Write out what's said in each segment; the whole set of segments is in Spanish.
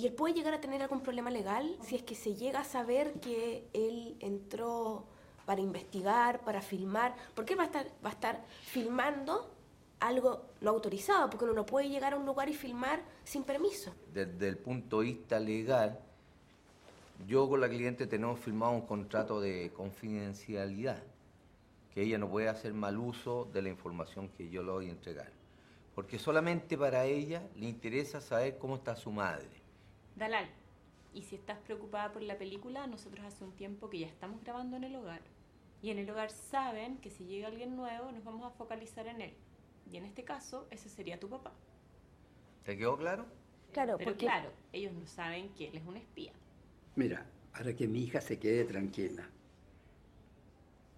¿Y él puede llegar a tener algún problema legal si es que se llega a saber que él entró para investigar, para filmar? Porque él va a estar, va a estar filmando algo no autorizado, porque uno no puede llegar a un lugar y filmar sin permiso. Desde el punto de vista legal, yo con la cliente tenemos firmado un contrato de confidencialidad, que ella no puede hacer mal uso de la información que yo le voy a entregar, porque solamente para ella le interesa saber cómo está su madre. Dalal, y si estás preocupada por la película, nosotros hace un tiempo que ya estamos grabando en el hogar. Y en el hogar saben que si llega alguien nuevo nos vamos a focalizar en él. Y en este caso, ese sería tu papá. ¿Te quedó claro? Claro, Pero porque claro, ellos no saben que él es un espía. Mira, para que mi hija se quede tranquila.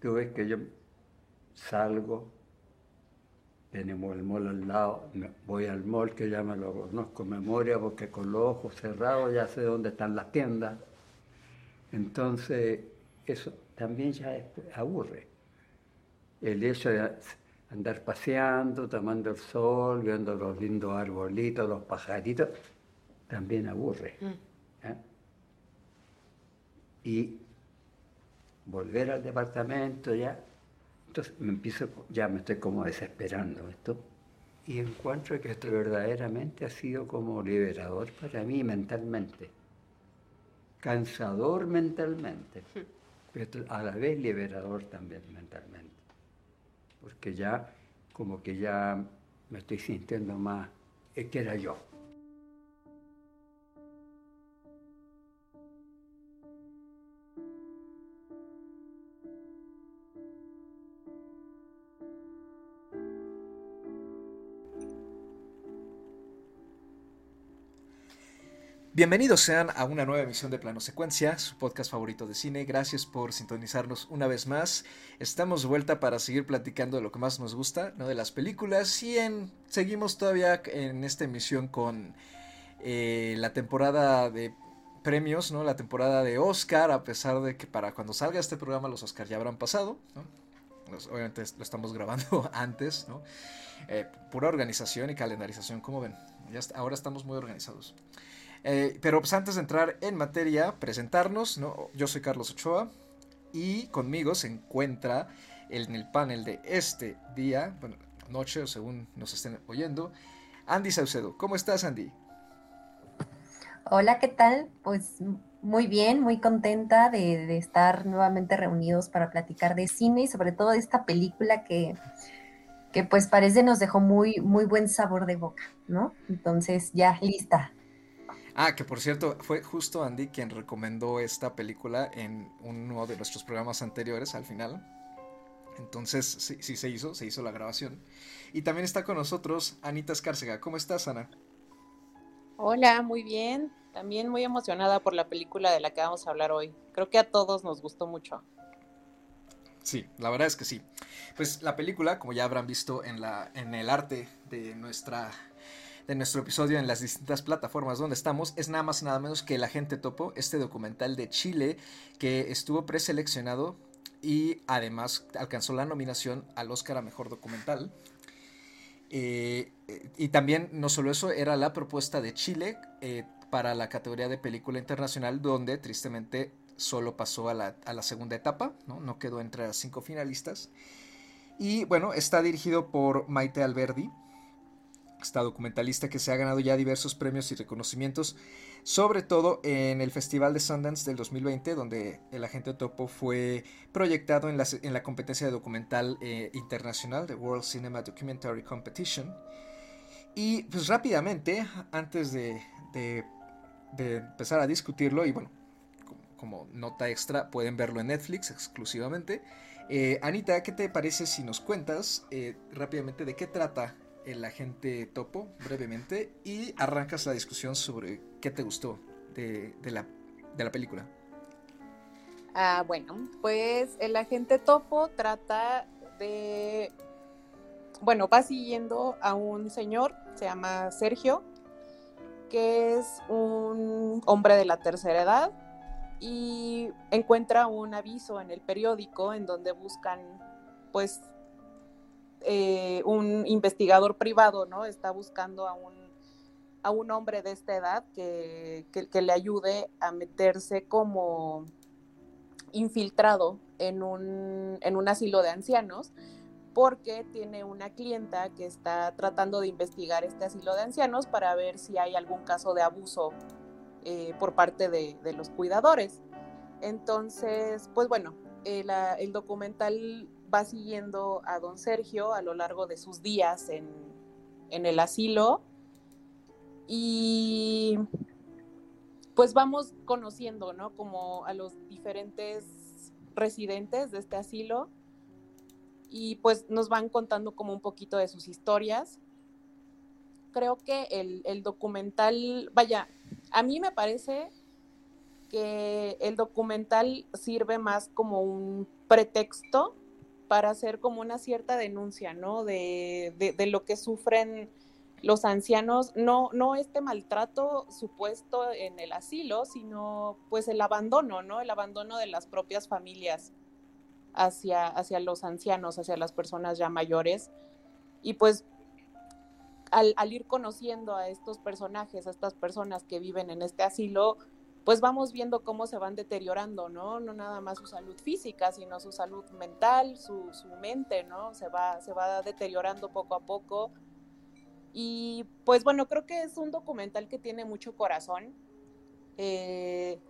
Tú ves que yo salgo, tenemos el mall al lado, voy al mall que ya me lo conozco memoria porque con los ojos cerrados ya sé dónde están las tiendas. Entonces, eso también ya aburre. El hecho de andar paseando, tomando el sol, viendo los lindos arbolitos, los pajaritos, también aburre. ¿eh? Y volver al departamento ya, entonces me empiezo, ya me estoy como desesperando esto. Y encuentro que esto verdaderamente ha sido como liberador para mí mentalmente. Cansador mentalmente, pero a la vez liberador también mentalmente. Porque ya, como que ya me estoy sintiendo más, es que era yo. Bienvenidos sean a una nueva emisión de Plano Secuencia, su podcast favorito de cine. Gracias por sintonizarnos una vez más. Estamos de vuelta para seguir platicando de lo que más nos gusta, ¿no? de las películas. Y en, seguimos todavía en esta emisión con eh, la temporada de premios, ¿no? La temporada de Oscar, a pesar de que para cuando salga este programa los Oscar ya habrán pasado, ¿no? Obviamente lo estamos grabando antes, ¿no? Eh, pura organización y calendarización, como ven. Ya ahora estamos muy organizados. Eh, pero pues antes de entrar en materia, presentarnos, ¿no? Yo soy Carlos Ochoa y conmigo se encuentra en el panel de este día, bueno, noche o según nos estén oyendo, Andy Saucedo. ¿Cómo estás, Andy? Hola, ¿qué tal? Pues muy bien, muy contenta de, de estar nuevamente reunidos para platicar de cine y sobre todo de esta película que, que pues parece nos dejó muy, muy buen sabor de boca, ¿no? Entonces ya lista. Ah, que por cierto, fue justo Andy quien recomendó esta película en uno de nuestros programas anteriores al final. Entonces, sí, sí se hizo, se hizo la grabación. Y también está con nosotros Anita Escárcega. ¿Cómo estás, Ana? Hola, muy bien. También muy emocionada por la película de la que vamos a hablar hoy. Creo que a todos nos gustó mucho. Sí, la verdad es que sí. Pues la película, como ya habrán visto en, la, en el arte de nuestra de nuestro episodio en las distintas plataformas donde estamos, es nada más nada menos que El Agente Topo, este documental de Chile que estuvo preseleccionado y además alcanzó la nominación al Oscar a Mejor Documental. Eh, y también, no solo eso, era la propuesta de Chile eh, para la categoría de película internacional, donde tristemente solo pasó a la, a la segunda etapa, ¿no? no quedó entre las cinco finalistas. Y bueno, está dirigido por Maite Alberdi, esta documentalista que se ha ganado ya diversos premios y reconocimientos, sobre todo en el Festival de Sundance del 2020, donde el agente Topo fue proyectado en la, en la competencia de documental eh, internacional de World Cinema Documentary Competition. Y pues rápidamente, antes de, de, empezar a discutirlo, y bueno, como, como, nota extra, pueden verlo en Netflix exclusivamente. Eh, Anita, ¿qué te parece si nos cuentas eh, rápidamente de qué trata el agente Topo, brevemente, y arrancas la discusión sobre qué te gustó de, la, de la, película? Ah, bueno, pues el agente Topo trata de... Bueno, va siguiendo a un señor, se llama Sergio, que es un hombre de la tercera edad y encuentra un aviso en el periódico en donde buscan, pues, eh, un investigador privado, ¿no? Está buscando a un a un hombre de esta edad que, que, le ayude a meterse como infiltrado en un, en un asilo de ancianos porque tiene una clienta que está tratando de investigar este asilo de ancianos para ver si hay algún caso de abuso eh, por parte de, los cuidadores. Entonces, pues bueno, el, el, documental va siguiendo a don Sergio a lo largo de sus días en, en el asilo y pues vamos conociendo, ¿no? Como a los diferentes residentes de este asilo y pues nos van contando como un poquito de sus historias. Creo que el, documental, vaya, a mí me parece que el documental sirve más como un pretexto para hacer como una cierta denuncia, ¿no? De, de, lo que sufren los ancianos, no, no este maltrato supuesto en el asilo, sino pues el abandono, ¿no? El abandono de las propias familias hacia, hacia los ancianos, hacia las personas ya mayores. Y pues al, ir conociendo a estos personajes, a estas personas que viven en este asilo, pues vamos viendo cómo se van deteriorando, ¿no? No nada más su salud física, sino su salud mental, su, mente, ¿no? Se va, se va deteriorando poco a poco. Y pues bueno, creo que es un documental que tiene mucho corazón. Eh,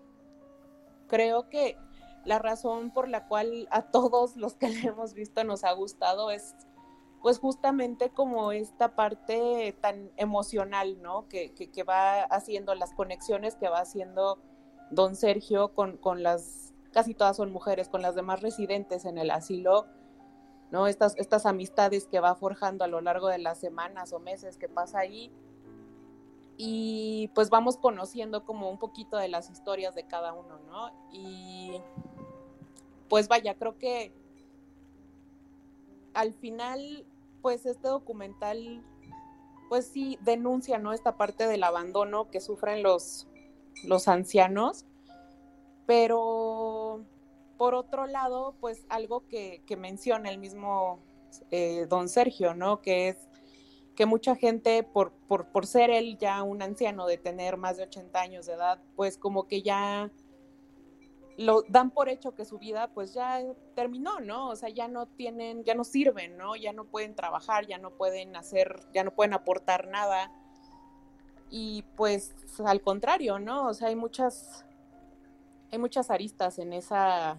creo que la razón por la cual a todos los que le hemos visto nos ha gustado es pues justamente como esta parte tan emocional, ¿no? Que, va haciendo las conexiones que va haciendo don Sergio con, las, casi todas son mujeres, con las demás residentes en el asilo, ¿no? Estas, estas amistades que va forjando a lo largo de las semanas o meses que pasa ahí. Y pues vamos conociendo como un poquito de las historias de cada uno, ¿no? Y pues vaya, creo que al final, pues este documental, pues sí denuncia, ¿no? Esta parte del abandono que sufren los, los ancianos, pero por otro lado, pues algo que, menciona el mismo eh, don Sergio, ¿no? Que es que mucha gente, por, por, por, ser él ya un anciano de tener más de 80 años de edad, pues como que ya lo dan por hecho que su vida pues ya terminó, ¿no? O sea, ya no tienen, ya no sirven, ¿no? Ya no pueden trabajar, ya no pueden hacer, ya no pueden aportar nada. Y pues al contrario, ¿no? O sea, hay muchas, hay muchas aristas en esa,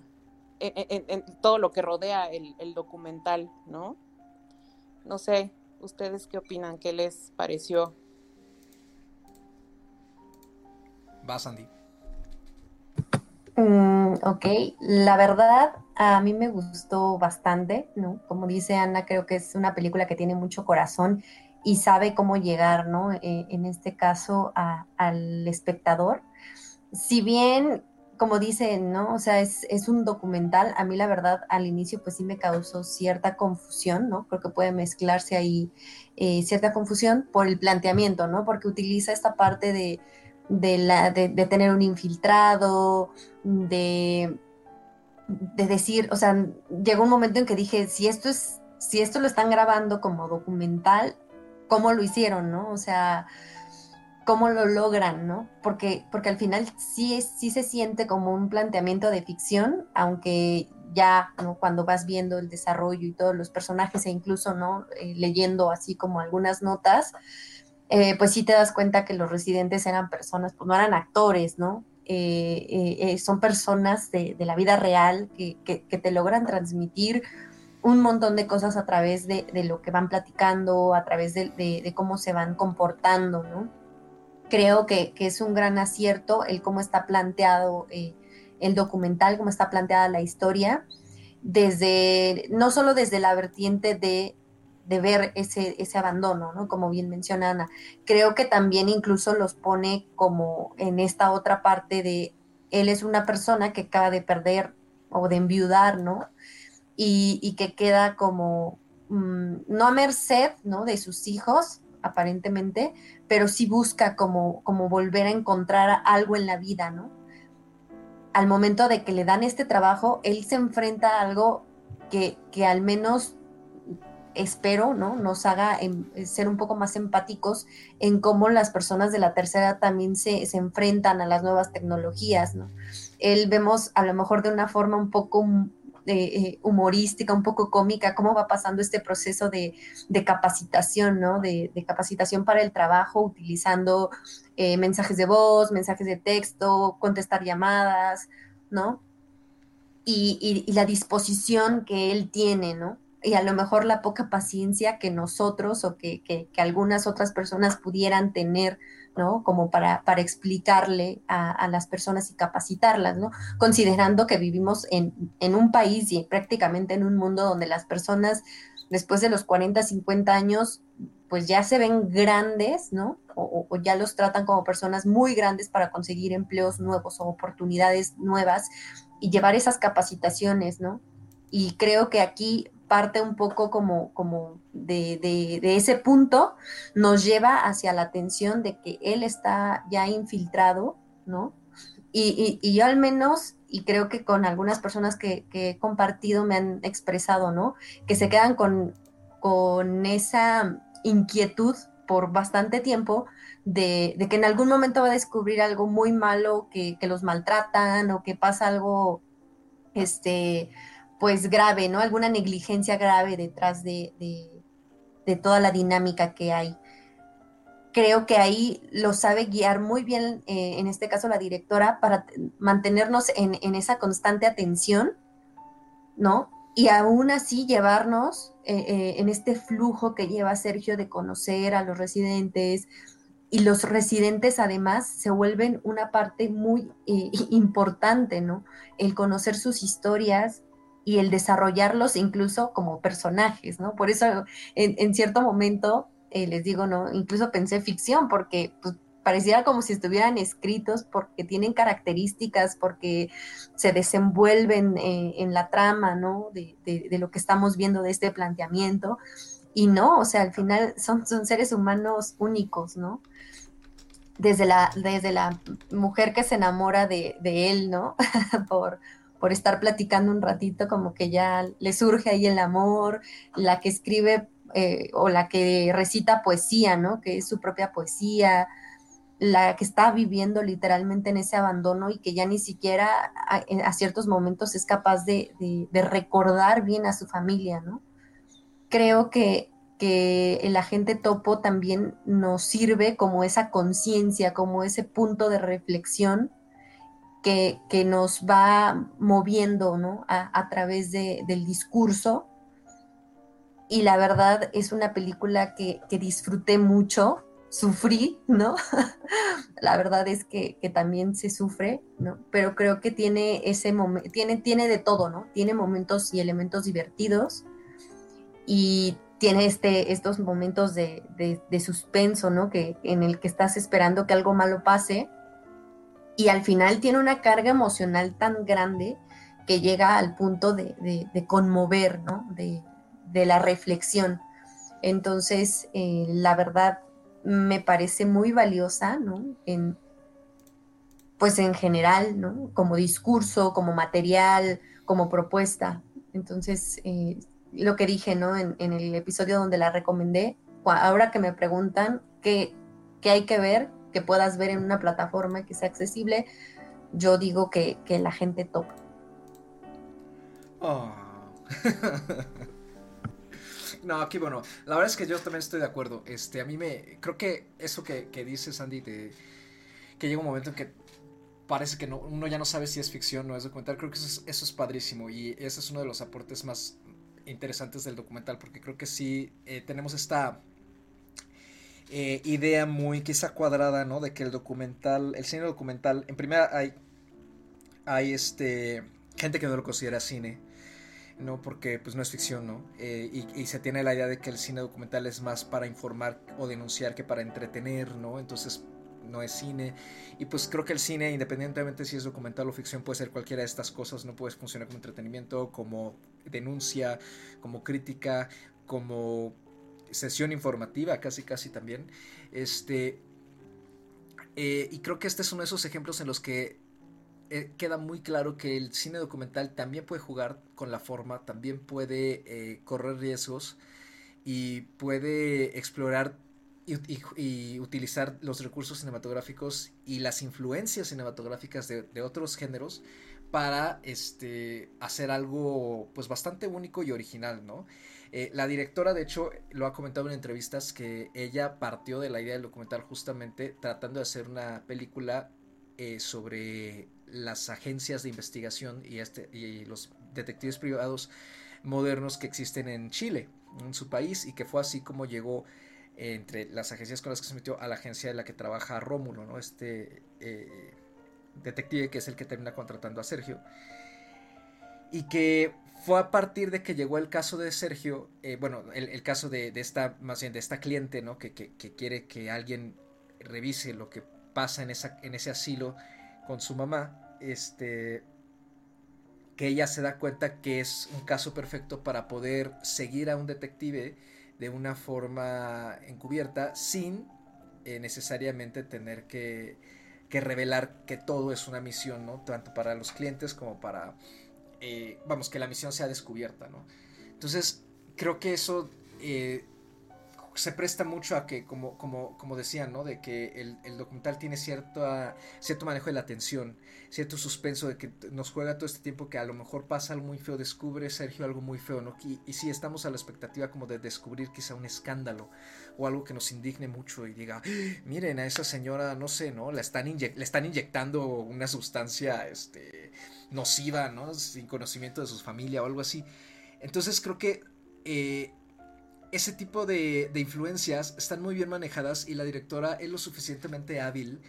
en, todo lo que rodea el, el, documental, ¿no? No sé, ¿ustedes qué opinan? ¿Qué les pareció? Va, Sandy. Mm, ok, la verdad a mí me gustó bastante, ¿no? Como dice Ana, creo que es una película que tiene mucho corazón y sabe cómo llegar, ¿no? Eh, en este caso al espectador. Si bien, como dicen, ¿no? O sea, es, un documental, a mí la verdad al inicio pues sí me causó cierta confusión, ¿no? Creo que puede mezclarse ahí eh, cierta confusión por el planteamiento, ¿no? Porque utiliza esta parte de de, la, de, tener un infiltrado, de, de decir, o sea, llegó un momento en que dije, si esto es, si esto lo están grabando como documental, ¿cómo lo hicieron, no? O sea, ¿cómo lo logran, no? Porque, porque al final sí, sí se siente como un planteamiento de ficción, aunque ya. Cuando vas viendo el desarrollo y todos los personajes e incluso, ¿no? Eh, leyendo así como algunas notas, eh, pues sí te das cuenta que los residentes eran personas, pues no eran actores, ¿no? Eh, eh, son personas de, la vida real que, te logran transmitir un montón de cosas a través de, lo que van platicando, a través de, cómo se van comportando, ¿no? Creo que, es un gran acierto el cómo está planteado el documental, cómo está planteada la historia, desde, no solo desde la vertiente de de ver ese, ese abandono, ¿no? Como bien menciona Ana. Creo que también incluso los pone como en esta otra parte de él es una persona que acaba de perder o de enviudar, ¿no? Y, que queda como, mm, no a merced, ¿no? De sus hijos, aparentemente, pero sí busca como, como volver a encontrar algo en la vida, ¿no? Al momento de que le dan este trabajo, él se enfrenta a algo que, que al menos espero, ¿no? Nos haga em, ser un poco más empáticos en cómo las personas de la tercera también se, se enfrentan a las nuevas tecnologías, ¿no? Él vemos a lo mejor de una forma un poco eh, humorística, un poco cómica, cómo va pasando este proceso de, capacitación, ¿no? De, capacitación para el trabajo, utilizando eh, mensajes de voz, mensajes de texto, contestar llamadas, ¿no? Y, la disposición que él tiene, ¿no? Y a lo mejor la poca paciencia que nosotros o que, que algunas otras personas pudieran tener ¿no? Como para, para explicarle a, las personas y capacitarlas, ¿no? Considerando que vivimos en, un país y prácticamente en un mundo donde las personas después de los 40, 50 años, pues ya se ven grandes, ¿no? O, o, ya los tratan como personas muy grandes para conseguir empleos nuevos o oportunidades nuevas y llevar esas capacitaciones, ¿no? Y creo que aquí parte un poco como, como de, de, ese punto, nos lleva hacia la atención de que él está ya infiltrado, ¿no? Y, y, yo al menos, y creo que con algunas personas que, que, he compartido me han expresado, ¿no? Que se quedan con, con esa inquietud por bastante tiempo de, de, que en algún momento va a descubrir algo muy malo, que, que los maltratan o que pasa algo, este, pues grave, ¿no? Alguna negligencia grave detrás de, toda la dinámica que hay. Creo que ahí lo sabe guiar muy bien, eh, en este caso la directora, para mantenernos en, esa constante atención, ¿no? Y aún así llevarnos eh, eh, en este flujo que lleva Sergio de conocer a los residentes, y los residentes además se vuelven una parte muy importante, ¿no? El conocer sus historias, y el desarrollarlos incluso como personajes, ¿no? Por eso en, cierto momento, eh, les digo, ¿no? Incluso pensé ficción, porque pues, pareciera como si estuvieran escritos, porque tienen características, porque se desenvuelven eh, en la trama, ¿no? De, de, lo que estamos viendo de este planteamiento. Y no, o sea, al final son, son seres humanos únicos, ¿no? Desde la, desde la mujer que se enamora de, de él, ¿no? por, por estar platicando un ratito, como que ya le surge ahí el amor, la que escribe eh, o la que recita poesía, ¿no? Que es su propia poesía, la que está viviendo literalmente en ese abandono y que ya ni siquiera a, ciertos momentos es capaz de, recordar bien a su familia, ¿no? Creo que, que el agente topo también nos sirve como esa conciencia, como ese punto de reflexión que, nos va moviendo ¿no? a, través del discurso. Y la verdad es una película que, disfruté mucho, sufrí, ¿no? la verdad es que, también se sufre, ¿no? Pero creo que tiene ese momento, tiene, tiene de todo, ¿no? Tiene momentos y elementos divertidos y tiene este, estos momentos de, de suspenso, ¿no? Que, en el que estás esperando que algo malo pase y al final tiene una carga emocional tan grande que llega al punto de, conmover, ¿no? De, la reflexión. Entonces, eh, la verdad me parece muy valiosa, ¿no? En, pues en general, ¿no? Como discurso, como material, como propuesta. Entonces, eh, lo que dije, ¿no? En, el episodio donde la recomendé, ahora que me preguntan qué, qué hay que ver, que puedas ver en una plataforma que sea accesible, yo digo que, la gente topa. Oh. no, qué bueno. La verdad es que yo también estoy de acuerdo. Este, a mí me. Creo que eso que, que dices, Andy, que llega un momento en que parece que no, uno ya no sabe si es ficción o es documental. Creo que eso es, eso es padrísimo. Y ese es uno de los aportes más interesantes del documental. Porque creo que sí eh, tenemos esta eh, idea muy quizá cuadrada, ¿no? De que el documental, el cine documental, en primera hay, hay este, gente que no lo considera cine, ¿no? Porque pues no es ficción, ¿no? Eh, y, se tiene la idea de que el cine documental es más para informar o denunciar que para entretener, ¿no? Entonces no es cine. Y pues creo que el cine, independientemente si es documental o ficción, puede ser cualquiera de estas cosas, no puede funcionar como entretenimiento, como denuncia, como crítica, como sesión informativa, casi casi también. Este, eh, y creo que este es uno de esos ejemplos en los que eh, queda muy claro que el cine documental también puede jugar con la forma, también puede eh, correr riesgos y puede explorar y, utilizar los recursos cinematográficos y las influencias cinematográficas de, de, otros géneros para este, hacer algo pues bastante único y original, ¿no? Eh, la directora, de hecho, lo ha comentado en entrevistas que ella partió de la idea del documental justamente tratando de hacer una película eh, sobre las agencias de investigación y, este, y los detectives privados modernos que existen en Chile, en su país, y que fue así como llegó entre las agencias con las que se metió a la agencia en la que trabaja Rómulo, ¿no? Este eh, detective que es el que termina contratando a Sergio. Y que fue a partir de que llegó el caso de Sergio, eh, bueno, el, caso de, esta, más bien de esta cliente, ¿no? Que, quiere que alguien revise lo que pasa en, ese asilo con su mamá, este, que ella se da cuenta que es un caso perfecto para poder seguir a un detective de una forma encubierta sin eh, necesariamente tener que, que, revelar que todo es una misión, ¿no? Tanto para los clientes como para, eh, vamos, que la misión sea descubierta, ¿no? Entonces, creo que eso eh, se presta mucho a que, como, como, como decían, ¿no? De que el, documental tiene cierto, cierto manejo de la atención, cierto suspenso de que nos juega todo este tiempo que a lo mejor pasa algo muy feo, descubre Sergio algo muy feo, ¿no? Y, y sí, estamos a la expectativa como de descubrir quizá un escándalo o algo que nos indigne mucho y diga, ¡Ah! miren, a esa señora, no sé, ¿no? La están le están inyectando una sustancia, este, nociva, ¿no? Sin conocimiento de su familia o algo así. Entonces creo que... Eh, ese tipo de, influencias están muy bien manejadas y la directora es lo suficientemente hábil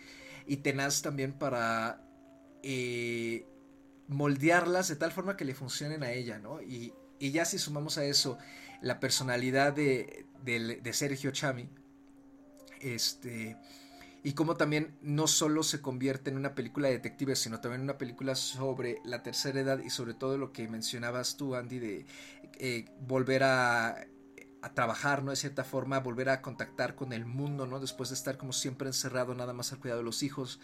y tenaz también para eh, moldearlas de tal forma que le funcionen a ella, ¿no? Y, ya si sumamos a eso la personalidad de, Sergio Chami, este, y cómo también no solo se convierte en una película de detectives, sino también en una película sobre la tercera edad y sobre todo lo que mencionabas tú, Andy, de eh, volver a a trabajar, ¿no? De cierta forma, volver a contactar con el mundo, ¿no? Después de estar como siempre encerrado nada más al cuidado de los hijos.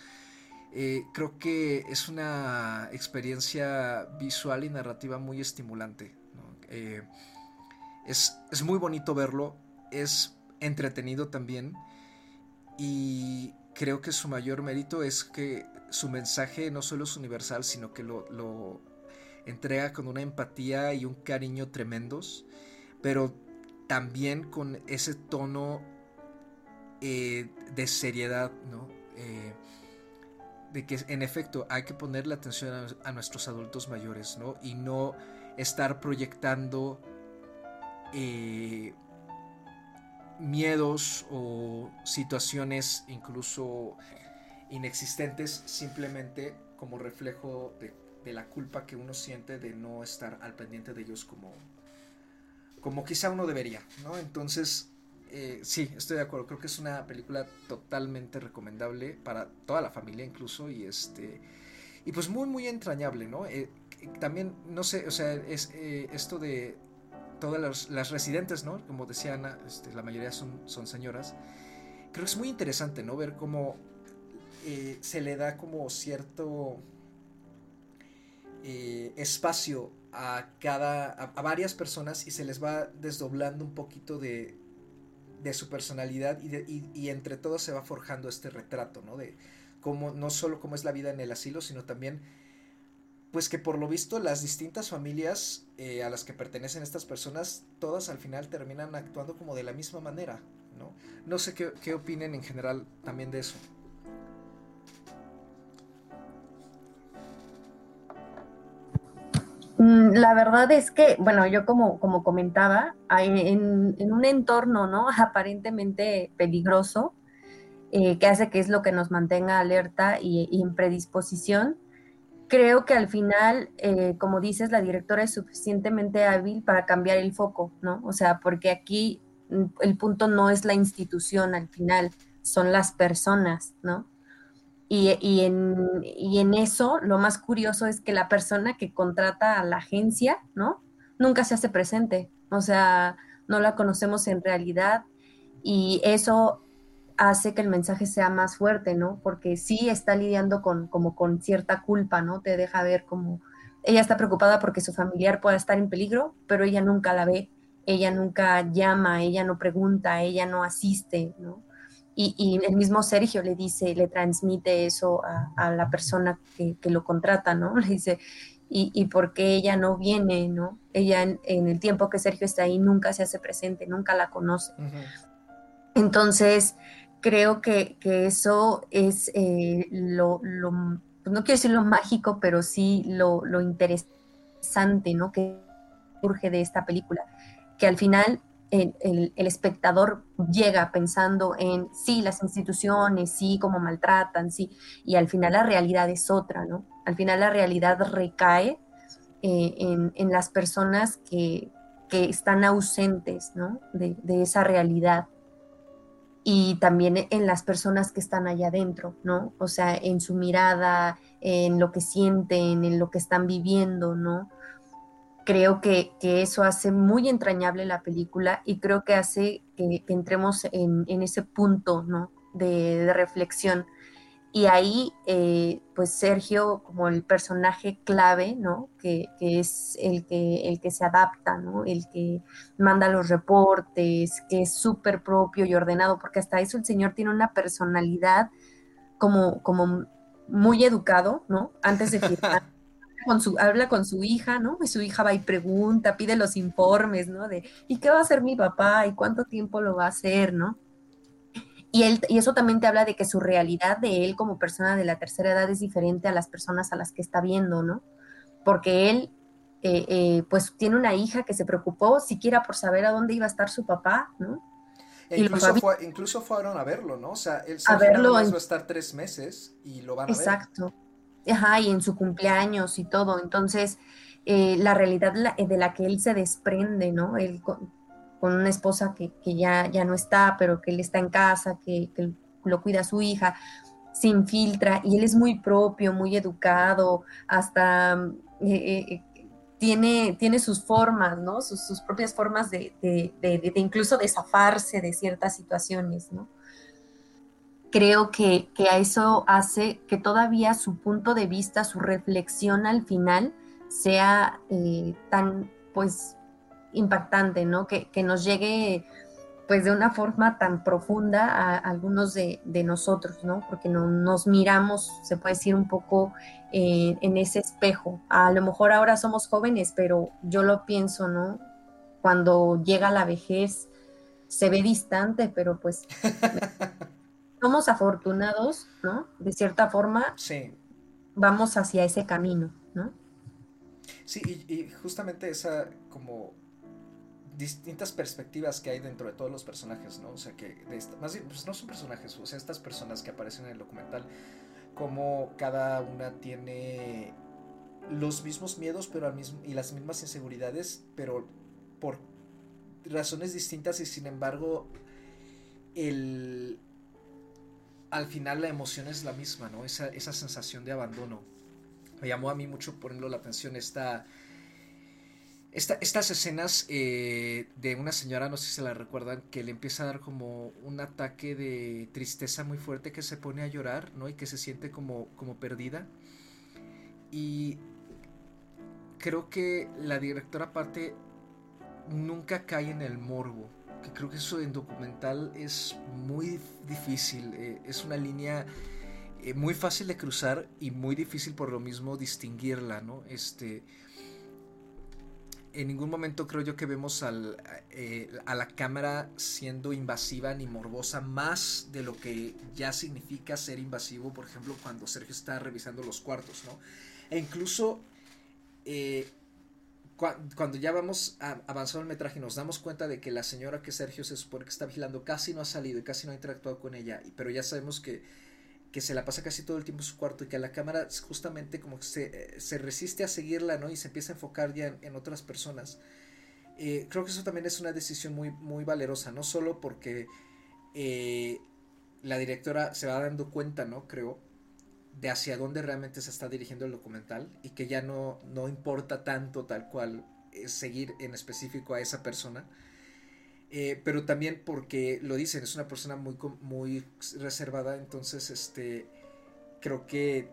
Eh, creo que es una experiencia visual y narrativa muy estimulante. Eh, es, es, muy bonito verlo, es entretenido también y creo que su mayor mérito es que su mensaje no solo es universal, sino que lo, lo entrega con una empatía y un cariño tremendos, pero también con ese tono eh, de seriedad, ¿no? Eh, de que en efecto hay que ponerle atención a, nuestros adultos mayores, ¿no? Y no estar proyectando eh, miedos o situaciones incluso inexistentes simplemente como reflejo de, de la culpa que uno siente de no estar al pendiente de ellos como, como quizá uno debería, ¿no? Entonces, eh, sí, estoy de acuerdo, creo que es una película totalmente recomendable para toda la familia incluso y este y pues muy muy entrañable, ¿no? Eh, también, no sé, o sea, es eh, esto de todas las, residentes, ¿no? Como decía Ana, este, la mayoría son, son señoras. Creo que es muy interesante, ¿no? Ver cómo se le da como cierto espacio a cada a, varias personas y se les va desdoblando un poquito de, de su personalidad y, y, entre todos se va forjando este retrato, ¿no? De cómo, no solo cómo es la vida en el asilo, sino también, pues que por lo visto las distintas familias eh, a las que pertenecen estas personas, todas al final terminan actuando como de la misma manera, ¿no? No sé qué, qué opinen en general también de eso. La verdad es que, bueno, yo como, como comentaba, en, un entorno, ¿no? Aparentemente peligroso, eh, que hace que es lo que nos mantenga alerta y, en predisposición, creo que al final, eh, como dices, la directora es suficientemente hábil para cambiar el foco, ¿no? O sea, porque aquí mm, el punto no es la institución al final, son las personas, ¿no? Y, en, eso, lo más curioso es que la persona que contrata a la agencia, ¿no? Nunca se hace presente. O sea, no la conocemos en realidad y eso hace que el mensaje sea más fuerte, ¿no? Porque sí está lidiando con, como con cierta culpa, ¿no? Te deja ver como ella está preocupada porque su familiar pueda estar en peligro, pero ella nunca la ve ella nunca llama, ella no pregunta, ella no asiste, ¿no? Y, el mismo Sergio le dice, le transmite eso a, la persona que, lo contrata, ¿no? Le dice, ¿y, y por qué ella no viene, ¿no? Ella en, el tiempo que Sergio está ahí nunca se hace presente, nunca la conoce. Entonces, creo que, eso es eh, lo, pues no quiero decir lo mágico, pero sí lo, lo interesante, ¿no? Que surge de esta película, que al final el, espectador llega pensando en sí, las instituciones, sí, cómo maltratan, sí, y al final la realidad es otra, ¿no? Al final la realidad recae eh, en, las personas que, están ausentes, ¿no? De, de, esa realidad. Y también en las personas que están allá adentro, ¿no? O sea, en su mirada, en lo que sienten, en lo que están viviendo, ¿no? Creo que, eso hace muy entrañable la película y creo que hace que, entremos en, ese punto ¿no? de, reflexión. Y ahí, eh, pues Sergio, como el personaje clave, ¿no? Que, es el que, el que se adapta, ¿no? El que manda los reportes, que es súper propio y ordenado, porque hasta eso el señor tiene una personalidad como, como muy educado, ¿no? Antes de firmar. Con su, habla con su hija, ¿no? Y su hija va y pregunta, pide los informes, ¿no? De, ¿y qué va a hacer mi papá? ¿Y cuánto tiempo lo va a hacer, ¿no? Y, él, y eso también te habla de que su realidad de él como persona de la tercera edad es diferente a las personas a las que está viendo, ¿no? Porque él, eh, eh, pues, tiene una hija que se preocupó siquiera por saber a dónde iba a estar su papá, ¿no? E incluso, incluso, fueron a verlo, ¿no? O sea, él se a verlo va a estar tres meses y lo van a ver. Exacto. Ajá, y en su cumpleaños y todo. Entonces, eh, la realidad de la que él se desprende, ¿no? Él con, una esposa que, ya, ya no está, pero que él está en casa, que, lo cuida su hija, se infiltra y él es muy propio, muy educado, hasta eh, eh, tiene, tiene sus formas, ¿no? Sus, propias formas de, de, incluso de de ciertas situaciones, ¿no? Creo que, a eso hace que todavía su punto de vista, su reflexión al final sea eh, tan, pues, impactante, ¿no? Que, nos llegue, pues, de una forma tan profunda a, algunos de, nosotros, ¿no? Porque no, nos miramos, se puede decir, un poco eh, en ese espejo. A lo mejor ahora somos jóvenes, pero yo lo pienso, ¿no? Cuando llega la vejez, se ve distante, pero pues somos afortunados, ¿no? De cierta forma, sí. vamos hacia ese camino, ¿no? Sí, y, justamente esa como distintas perspectivas que hay dentro de todos los personajes, ¿no? O sea, que de más bien, pues no son personajes, o sea, estas personas que aparecen en el documental, como cada una tiene los mismos miedos pero al mismo, y las mismas inseguridades, pero por razones distintas y sin embargo el, al final la emoción es la misma, ¿no? Esa, esa sensación de abandono. Me llamó a mí mucho, por ejemplo, la atención esta, estas escenas eh, de una señora, no sé si se la recuerdan, que le empieza a dar como un ataque de tristeza muy fuerte, que se pone a llorar, ¿no? Y que se siente como, como perdida. Y creo que la directora aparte nunca cae en el morbo que creo que eso en documental es muy difícil, eh, es una línea eh, muy fácil de cruzar y muy difícil por lo mismo distinguirla, ¿no? Este, en ningún momento creo yo que vemos al, eh, a la cámara siendo invasiva ni morbosa más de lo que ya significa ser invasivo, por ejemplo, cuando Sergio está revisando los cuartos, ¿no? E incluso cuando ya vamos avanzando el metraje y nos damos cuenta de que la señora que Sergio se supone que está vigilando casi no ha salido y casi no ha interactuado con ella, pero ya sabemos que, que se la pasa casi todo el tiempo en su cuarto y que la cámara justamente como que se, se resiste a seguirla, ¿no? Y se empieza a enfocar ya en, otras personas. Eh, creo que eso también es una decisión muy, muy valerosa, no solo porque eh, la directora se va dando cuenta, ¿no? Creo, de hacia dónde realmente se está dirigiendo el documental y que ya no, no importa tanto tal cual eh, seguir en específico a esa persona. Eh, pero también porque lo dicen, es una persona muy, muy reservada, entonces este, creo que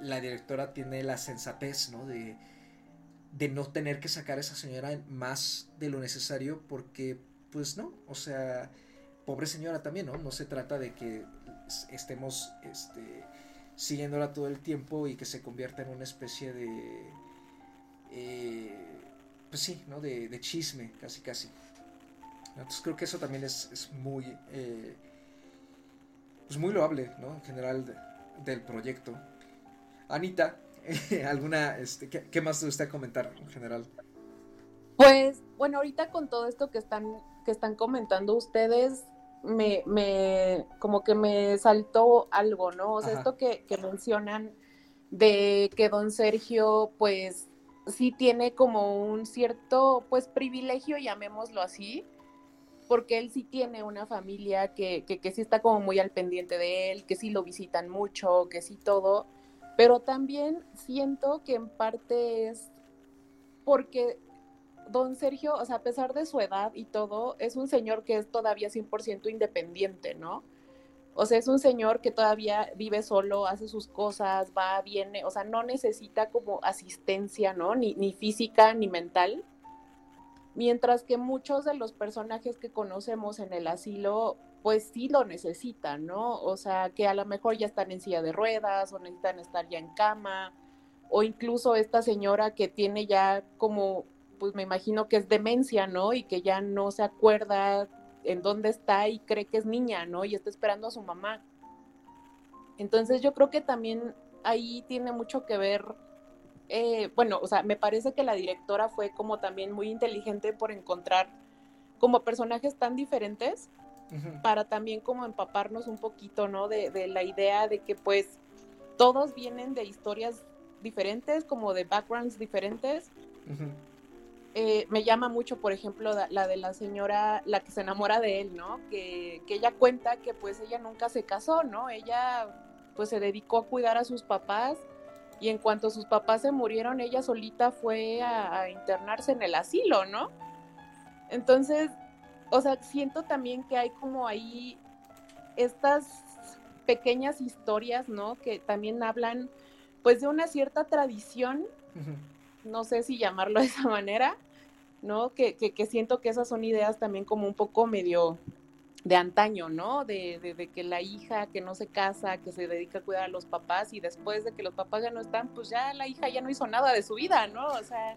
la directora tiene la sensatez, ¿no? De, de no tener que sacar a esa señora más de lo necesario porque, pues no, o sea, pobre señora también, ¿no? No se trata de que estemos este, siguiéndola todo el tiempo y que se convierta en una especie de... Eh, pues sí, ¿no? De, chisme, casi, casi. Entonces creo que eso también es, muy... Eh, pues muy loable, ¿no? En general del proyecto. Anita, ¿alguna... Este, ¿qué, ¿Qué más te gusta comentar en general? Pues, bueno, ahorita con todo esto que están, que están comentando ustedes, me, me, como que me saltó algo, ¿no? O sea, esto que, que, mencionan de que don Sergio, pues, sí tiene como un cierto, pues, privilegio, llamémoslo así, porque él sí tiene una familia que, que, que sí está como muy al pendiente de él, que sí lo visitan mucho, que sí todo, pero también siento que en parte es porque don Sergio, o sea, a pesar de su edad y todo, es un señor que es todavía 100% independiente, ¿no? O sea, es un señor que todavía vive solo, hace sus cosas, va, viene, o sea, no necesita como asistencia, ¿no? Ni, ni física ni mental. Mientras que muchos de los personajes que conocemos en el asilo, pues sí lo necesitan, ¿no? O sea, que a lo mejor ya están en silla de ruedas o necesitan estar ya en cama, o incluso esta señora que tiene ya como pues me imagino que es demencia, ¿no? Y que ya no se acuerda en dónde está y cree que es niña, ¿no? Y está esperando a su mamá. Entonces yo creo que también ahí tiene mucho que ver, eh, bueno, o sea, me parece que la directora fue como también muy inteligente por encontrar como personajes tan diferentes para también como empaparnos un poquito, ¿no? De, de, la idea de que pues todos vienen de historias diferentes, como de backgrounds diferentes, eh, me llama mucho, por ejemplo, la de la señora, la que se enamora de él, ¿no? Que, que, ella cuenta que pues ella nunca se casó, ¿no? Ella pues se dedicó a cuidar a sus papás y en cuanto sus papás se murieron, ella solita fue a, a internarse en el asilo, ¿no? Entonces, o sea, siento también que hay como ahí estas pequeñas historias, ¿no? Que también hablan pues de una cierta tradición no sé si llamarlo de esa manera, ¿no? Que, que, siento que esas son ideas también como un poco medio de antaño, ¿no? De, de, que la hija que no se casa, que se dedica a cuidar a los papás y después de que los papás ya no están, pues ya la hija ya no hizo nada de su vida, ¿no? O sea,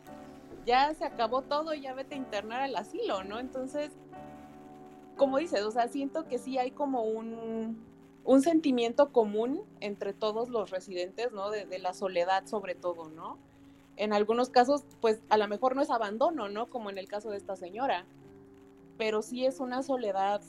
ya se acabó todo ya vete a internar al asilo, ¿no? Entonces, como dices, o sea, siento que sí hay como un, un sentimiento común entre todos los residentes, ¿no? De, de la soledad sobre todo, ¿no? En algunos casos, pues a lo mejor no es abandono, ¿no? Como en el caso de esta señora, pero sí es una soledad,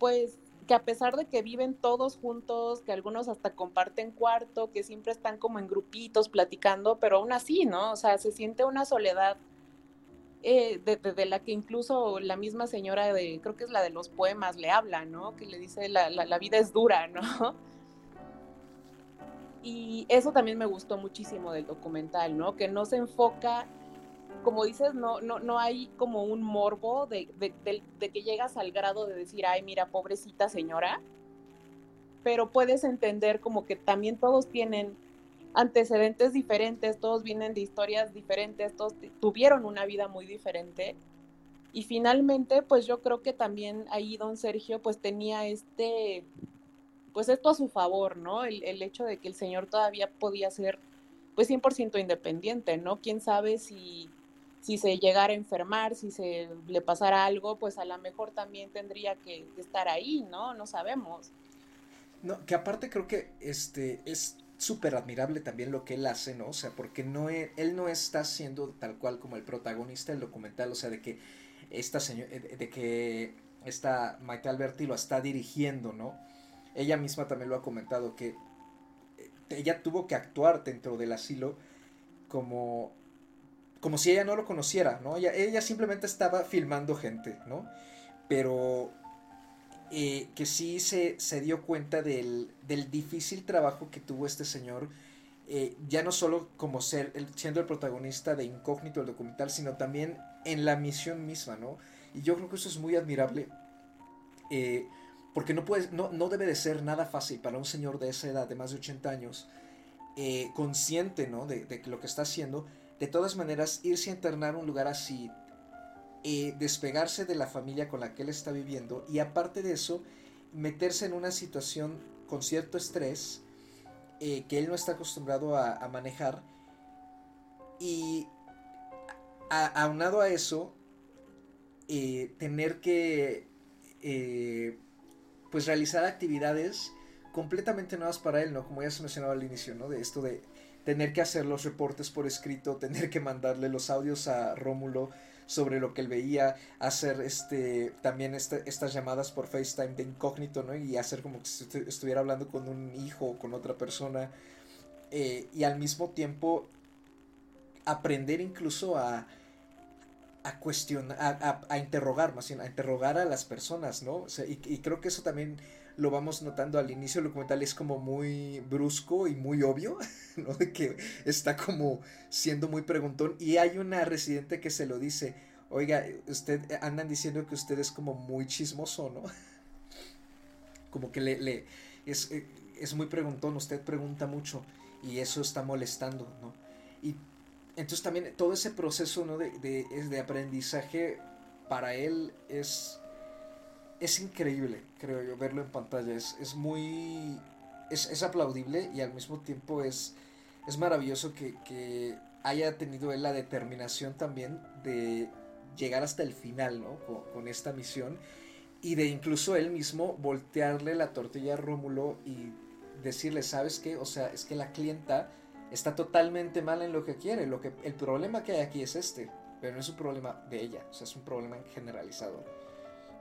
pues que a pesar de que viven todos juntos, que algunos hasta comparten cuarto, que siempre están como en grupitos platicando, pero aún así, ¿no? O sea, se siente una soledad eh, de, la que incluso la misma señora de, creo que es la de los poemas, le habla, ¿no? Que le dice, la, la, la vida es dura, ¿no? Y eso también me gustó muchísimo del documental, ¿no? Que no se enfoca, como dices, no, no, no hay como un morbo de, que llegas al grado de decir, ay, mira, pobrecita señora, pero puedes entender como que también todos tienen antecedentes diferentes, todos vienen de historias diferentes, todos tuvieron una vida muy diferente. Y finalmente, pues yo creo que también ahí don Sergio pues tenía este, pues esto a su favor, ¿no? El, el hecho de que el señor todavía podía ser pues 100% independiente, ¿no? Quién sabe si, si se llegara a enfermar, si se le pasara algo, pues a lo mejor también tendría que, estar ahí, ¿no? No sabemos. No, que aparte creo que este es súper admirable también lo que él hace, ¿no? O sea, porque no e, él no está siendo tal cual como el protagonista del documental, o sea, de que esta señora, de que esta Maite Alberti lo está dirigiendo, ¿no? Ella misma también lo ha comentado, que eh, ella tuvo que actuar dentro del asilo como, como si ella no lo conociera, ¿no? Ella, simplemente estaba filmando gente, ¿no? Pero eh, que sí se, se, dio cuenta del, del, difícil trabajo que tuvo este señor, eh, ya no solo como ser, siendo el protagonista de Incógnito el documental, sino también en la misión misma, ¿no? Y yo creo que eso es muy admirable. Eh, porque no, puede, no, no, debe de ser nada fácil para un señor de esa edad, de más de 80 años, eh, consciente ¿no? de, de, lo que está haciendo, de todas maneras, irse a internar a un lugar así, eh, despegarse de la familia con la que él está viviendo y aparte de eso, meterse en una situación con cierto estrés eh, que él no está acostumbrado a, manejar y aunado a eso, tener que pues realizar actividades completamente nuevas para él, ¿no? Como ya se mencionaba al inicio, ¿no? De esto de tener que hacer los reportes por escrito, tener que mandarle los audios a Rómulo sobre lo que él veía, hacer este también este, estas llamadas por FaceTime de incógnito, ¿no? Y hacer como si estuviera hablando con un hijo o con otra persona. Eh, y al mismo tiempo aprender incluso a, a cuestionar, a, interrogar, más bien, a interrogar a las personas, ¿no? y, y, creo que eso también lo vamos notando al inicio del documental, es como muy brusco y muy obvio, ¿no? De que está como siendo muy preguntón. Y hay una residente que se lo dice, oiga, usted, andan diciendo que usted es como muy chismoso, ¿no? Como que le, le es, eh, es muy preguntón, usted pregunta mucho y eso está molestando, ¿no? Y entonces también todo ese proceso, ¿no? De, de, de aprendizaje para él es es increíble, creo yo, verlo en pantalla. Es, es muy. Es, aplaudible y al mismo tiempo es, es maravilloso que, haya tenido él la determinación también de llegar hasta el final, ¿no? Con, esta misión y de incluso él mismo voltearle la tortilla a Rómulo y decirle, ¿sabes qué? O sea, es que la clienta está totalmente mal en lo que quiere. Lo que, el problema que hay aquí es este, pero no es un problema de ella, o sea, es un problema generalizado,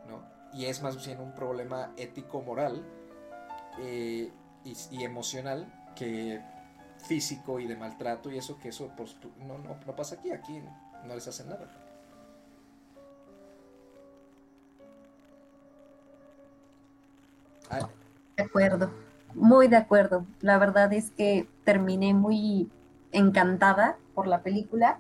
¿no? y es más bien un problema ético-moral eh, y, emocional que físico y de maltrato y eso que eso pues, no, no, pasa aquí, aquí no les hacen nada. Ah. De acuerdo, muy de acuerdo. La verdad es que terminé muy encantada por la película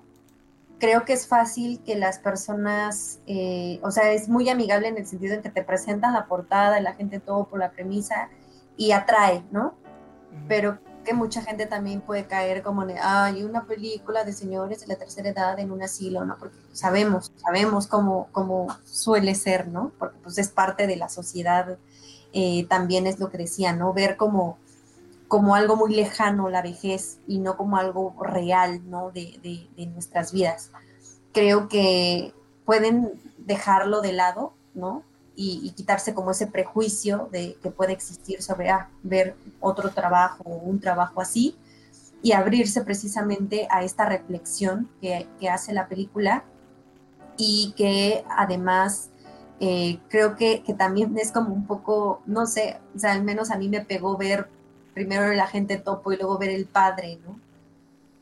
creo que es fácil que las personas, eh, o sea, es muy amigable en el sentido en que te presentan la portada, la gente todo por la premisa y atrae, ¿no? Pero que mucha gente también puede caer como en, hay una película de señores de la tercera edad en un asilo, ¿no? Porque sabemos, sabemos cómo, cómo suele ser, ¿no? Porque pues es parte de la sociedad, eh, también es lo que decía, ¿no? Ver como como algo muy lejano la vejez y no como algo real, ¿no? De, de, nuestras vidas. Creo que pueden dejarlo de lado, ¿no? Y, quitarse como ese prejuicio de que puede existir sobre ah, ver otro trabajo o un trabajo así y abrirse precisamente a esta reflexión que, que hace la película y que además eh, creo que, que, también es como un poco, no sé, o sea, al menos a mí me pegó ver primero el agente topo y luego ver el padre, ¿no?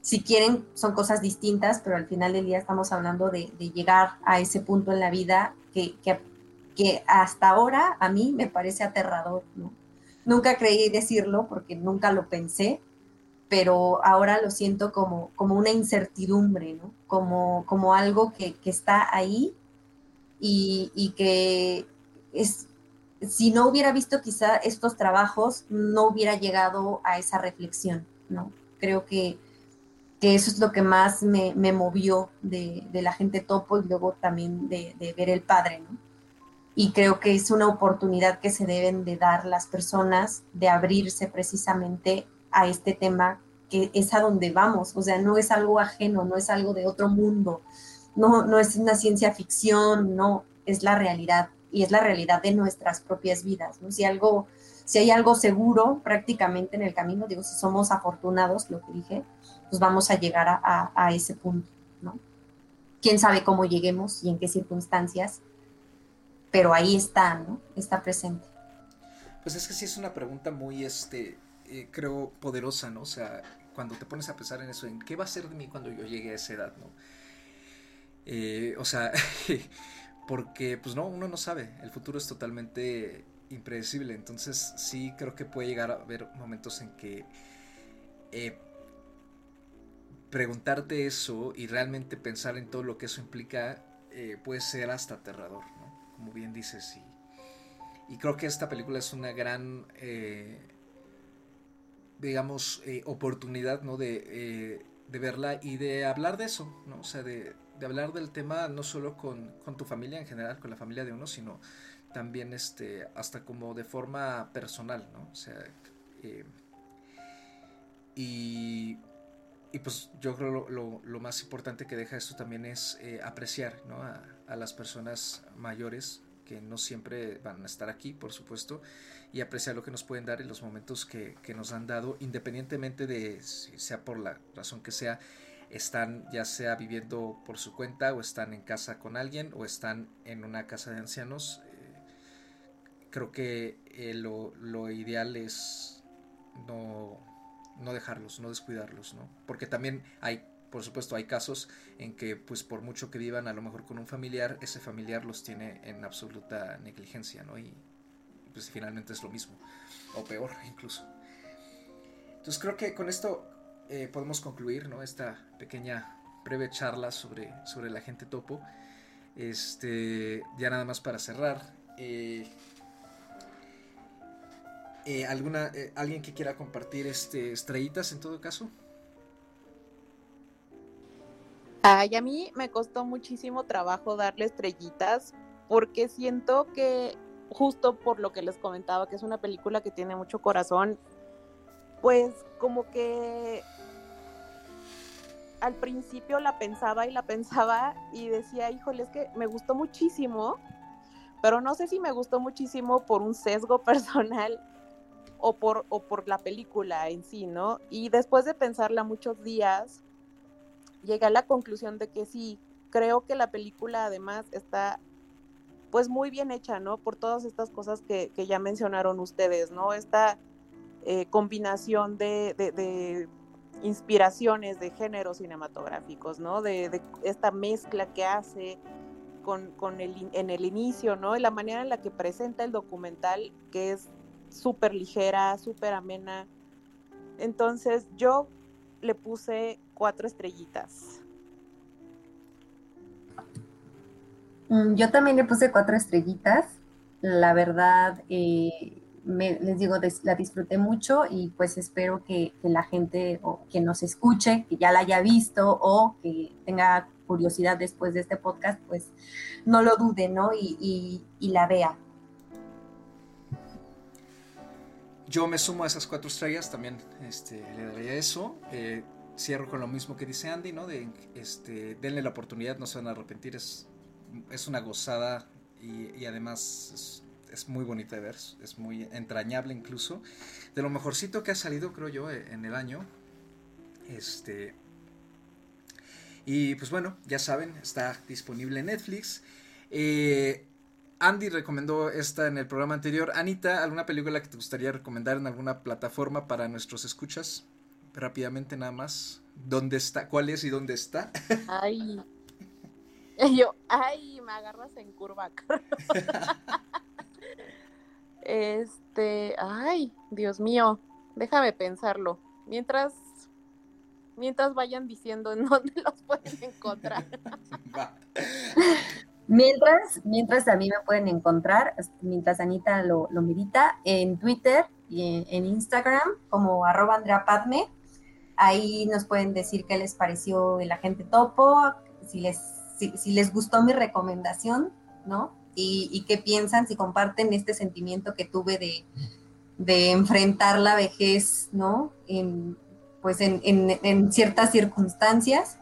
Si quieren, son cosas distintas, pero al final del día estamos hablando de, llegar a ese punto en la vida que, que, hasta ahora a mí me parece aterrador, ¿no? Nunca creí decirlo porque nunca lo pensé, pero ahora lo siento como, como una incertidumbre, ¿no? Como, como algo que, que está ahí y, que es, si no hubiera visto quizá estos trabajos, no hubiera llegado a esa reflexión, ¿no? Creo que, eso es lo que más me, movió de, la gente topo y luego también de, ver el padre, ¿no? Y creo que es una oportunidad que se deben de dar las personas de abrirse precisamente a este tema que es a donde vamos, o sea, no es algo ajeno, no es algo de otro mundo, no, no es una ciencia ficción, no, es la realidad y es la realidad de nuestras propias vidas. ¿no? Si, algo, si hay algo seguro prácticamente en el camino, digo, si somos afortunados, lo que dije, pues vamos a llegar a, a, ese punto. ¿no? Quién sabe cómo lleguemos y en qué circunstancias, pero ahí está, ¿no? Está presente. Pues es que sí es una pregunta muy, este, eh, creo, poderosa, ¿no? O sea, cuando te pones a pensar en eso, en qué va a ser de mí cuando yo llegue a esa edad, ¿no? Eh, o sea, porque pues no, uno no sabe, el futuro es totalmente impredecible, entonces sí creo que puede llegar a haber momentos en que eh, preguntarte eso y realmente pensar en todo lo que eso implica eh, puede ser hasta aterrador, ¿no? Como bien dices, y, y creo que esta película es una gran, eh, digamos, oportunidad, ¿no? De de verla y de hablar de eso, ¿no? O sea, de, de hablar del tema no solo con, con, tu familia en general, con la familia de uno, sino también este, hasta como de forma personal, ¿no? O sea, eh, y, y, pues yo creo lo, lo, más importante que deja esto también es eh, apreciar ¿no? a, a, las personas mayores que no siempre van a estar aquí, por supuesto, y apreciar lo que nos pueden dar en los momentos que, que nos han dado, independientemente de si sea por la razón que sea, están ya sea viviendo por su cuenta o están en casa con alguien o están en una casa de ancianos. Eh, creo que eh, lo, lo, ideal es no, no, dejarlos, no descuidarlos, ¿no? Porque también hay, por supuesto, hay casos en que, pues, por mucho que vivan a lo mejor con un familiar, ese familiar los tiene en absoluta negligencia, ¿no? Y pues finalmente es lo mismo, o peor incluso. Entonces creo que con esto eh, podemos concluir ¿no? esta pequeña breve charla sobre, sobre la gente topo. Este, ya nada más para cerrar. Eh, eh, ¿alguna, ¿Alguien que quiera compartir este, estrellitas en todo caso? Ay, a mí me costó muchísimo trabajo darle estrellitas porque siento que justo por lo que les comentaba, que es una película que tiene mucho corazón, pues como que al principio la pensaba y la pensaba y decía, híjole, es que me gustó muchísimo, pero no sé si me gustó muchísimo por un sesgo personal o por, o por la película en sí, ¿no? Y después de pensarla muchos días, llegué a la conclusión de que sí, creo que la película además está pues muy bien hecha, ¿no? Por todas estas cosas que, que ya mencionaron ustedes, ¿no? Esta eh, combinación de, de, de, inspiraciones de géneros cinematográficos, ¿no? De, esta mezcla que hace con, con, el, en el inicio, ¿no? La manera en la que presenta el documental, que es súper ligera, súper amena. Entonces yo le puse cuatro estrellitas. Mm, yo también le puse cuatro estrellitas. La verdad, eh, me, les digo, la disfruté mucho y pues espero que, la gente que nos escuche, que ya la haya visto o que tenga curiosidad después de este podcast, pues no lo dude, ¿no? Y, y, y la vea. Yo me sumo a esas cuatro estrellas, también este, le daría eso. Eh, cierro con lo mismo que dice Andy, ¿no? De, este, denle la oportunidad, no se van a arrepentir, es, es una gozada y, y además es, es, muy bonita de ver, es muy entrañable incluso. De lo mejorcito que ha salido, creo yo, en el año. Este. Y pues bueno, ya saben, está disponible en Netflix. Eh, Andy recomendó esta en el programa anterior. Anita, ¿alguna película que te gustaría recomendar en alguna plataforma para nuestros escuchas? Rápidamente nada más. ¿Dónde está? ¿Cuál es y dónde está? Ay. Yo, ay, me agarras en curva. este, ay, Dios mío, déjame pensarlo. Mientras mientras vayan diciendo en dónde los pueden encontrar. Mientras, mientras a mí me pueden encontrar, mientras Anita lo, lo medita, en Twitter y en, en, Instagram como arroba Andrea Padme. Ahí nos pueden decir qué les pareció el agente topo, si les, si, si les gustó mi recomendación, ¿no? Y, y, qué piensan, si comparten este sentimiento que tuve de, de enfrentar la vejez, ¿no? En, pues en, en, en ciertas circunstancias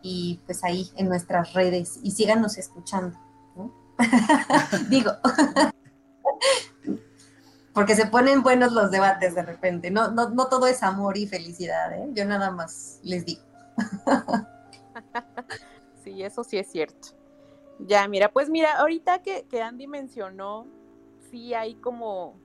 y pues ahí en nuestras redes y síganos escuchando. Digo, porque se ponen buenos los debates de repente, no, no, no todo es amor y felicidad, ¿eh? yo nada más les digo. sí, eso sí es cierto. Ya, mira, pues mira, ahorita que, Andy mencionó, sí hay como,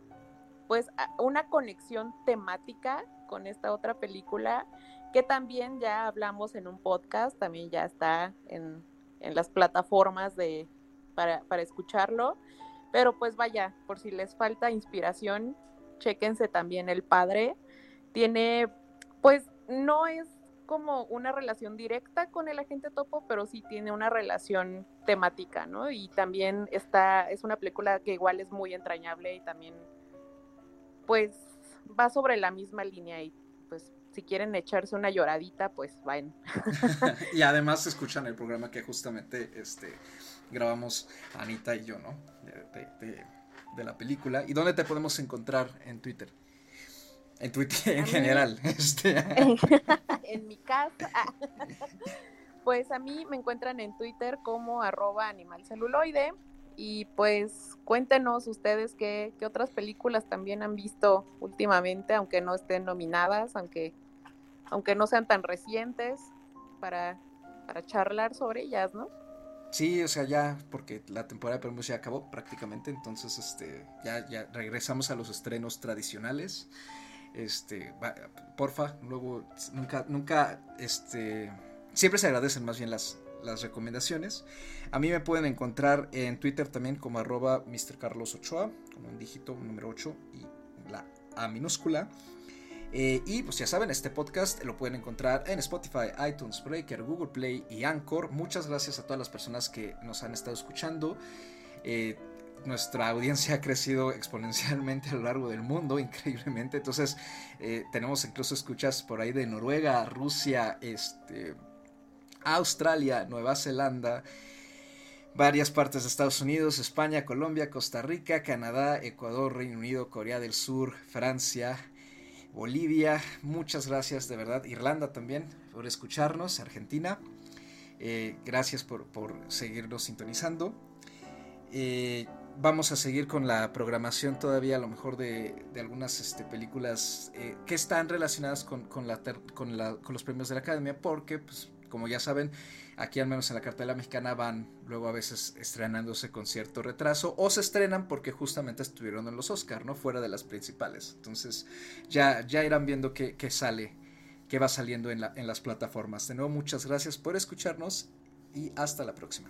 pues, una conexión temática con esta otra película que también ya hablamos en un podcast, también ya está en, en las plataformas de, para, para, escucharlo. Pero pues vaya, por si les falta inspiración, chéquense también El Padre. Tiene, pues no es como una relación directa con el agente topo, pero sí tiene una relación temática, ¿no? Y también está, es una película que igual es muy entrañable y también, pues, va sobre la misma línea y pues si quieren echarse una lloradita, pues vayan. y además escuchan el programa que justamente este, grabamos Anita y yo, ¿no? De, la película. ¿Y dónde te podemos encontrar en Twitter? En Twitter en general. Este. en mi casa. Pues a mí me encuentran en Twitter como arroba animalceluloide y pues cuéntenos ustedes qué, qué, otras películas también han visto últimamente, aunque no estén nominadas, aunque, aunque no sean tan recientes, para, para charlar sobre ellas, ¿no? Sí, o sea, ya, porque la temporada de premios ya acabó prácticamente, entonces este, ya, ya regresamos a los estrenos tradicionales. Este, porfa, luego nunca, nunca, este, siempre se agradecen más bien las, recomendaciones. A mí me pueden encontrar en Twitter también como arroba Mr. Carlos Ochoa, como un dígito número 8 y la A minúscula. Eh, y pues ya saben, este podcast lo pueden encontrar en Spotify, iTunes, Breaker, Google Play y Anchor. Muchas gracias a todas las personas que nos han estado escuchando. Eh, nuestra audiencia ha crecido exponencialmente a lo largo del mundo, increíblemente. Entonces, eh, tenemos incluso escuchas por ahí de Noruega, Rusia, este, Australia, Nueva Zelanda, varias partes de Estados Unidos, España, Colombia, Costa Rica, Canadá, Ecuador, Reino Unido, Corea del Sur, Francia, Bolivia. Muchas gracias de verdad. Irlanda también por escucharnos, Argentina. Eh, gracias por, seguirnos sintonizando. Eh, vamos a seguir con la programación todavía a lo mejor de, algunas este, películas eh, que están relacionadas con, con, la, con, los premios de la academia porque pues, como ya saben, aquí al menos en la cartela mexicana van luego a veces estrenándose con cierto retraso o se estrenan porque justamente estuvieron en los Oscar, ¿no? Fuera de las principales. Entonces ya, ya irán viendo qué, sale, qué va saliendo en, en las plataformas. De nuevo, muchas gracias por escucharnos y hasta la próxima.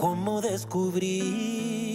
es como descubrir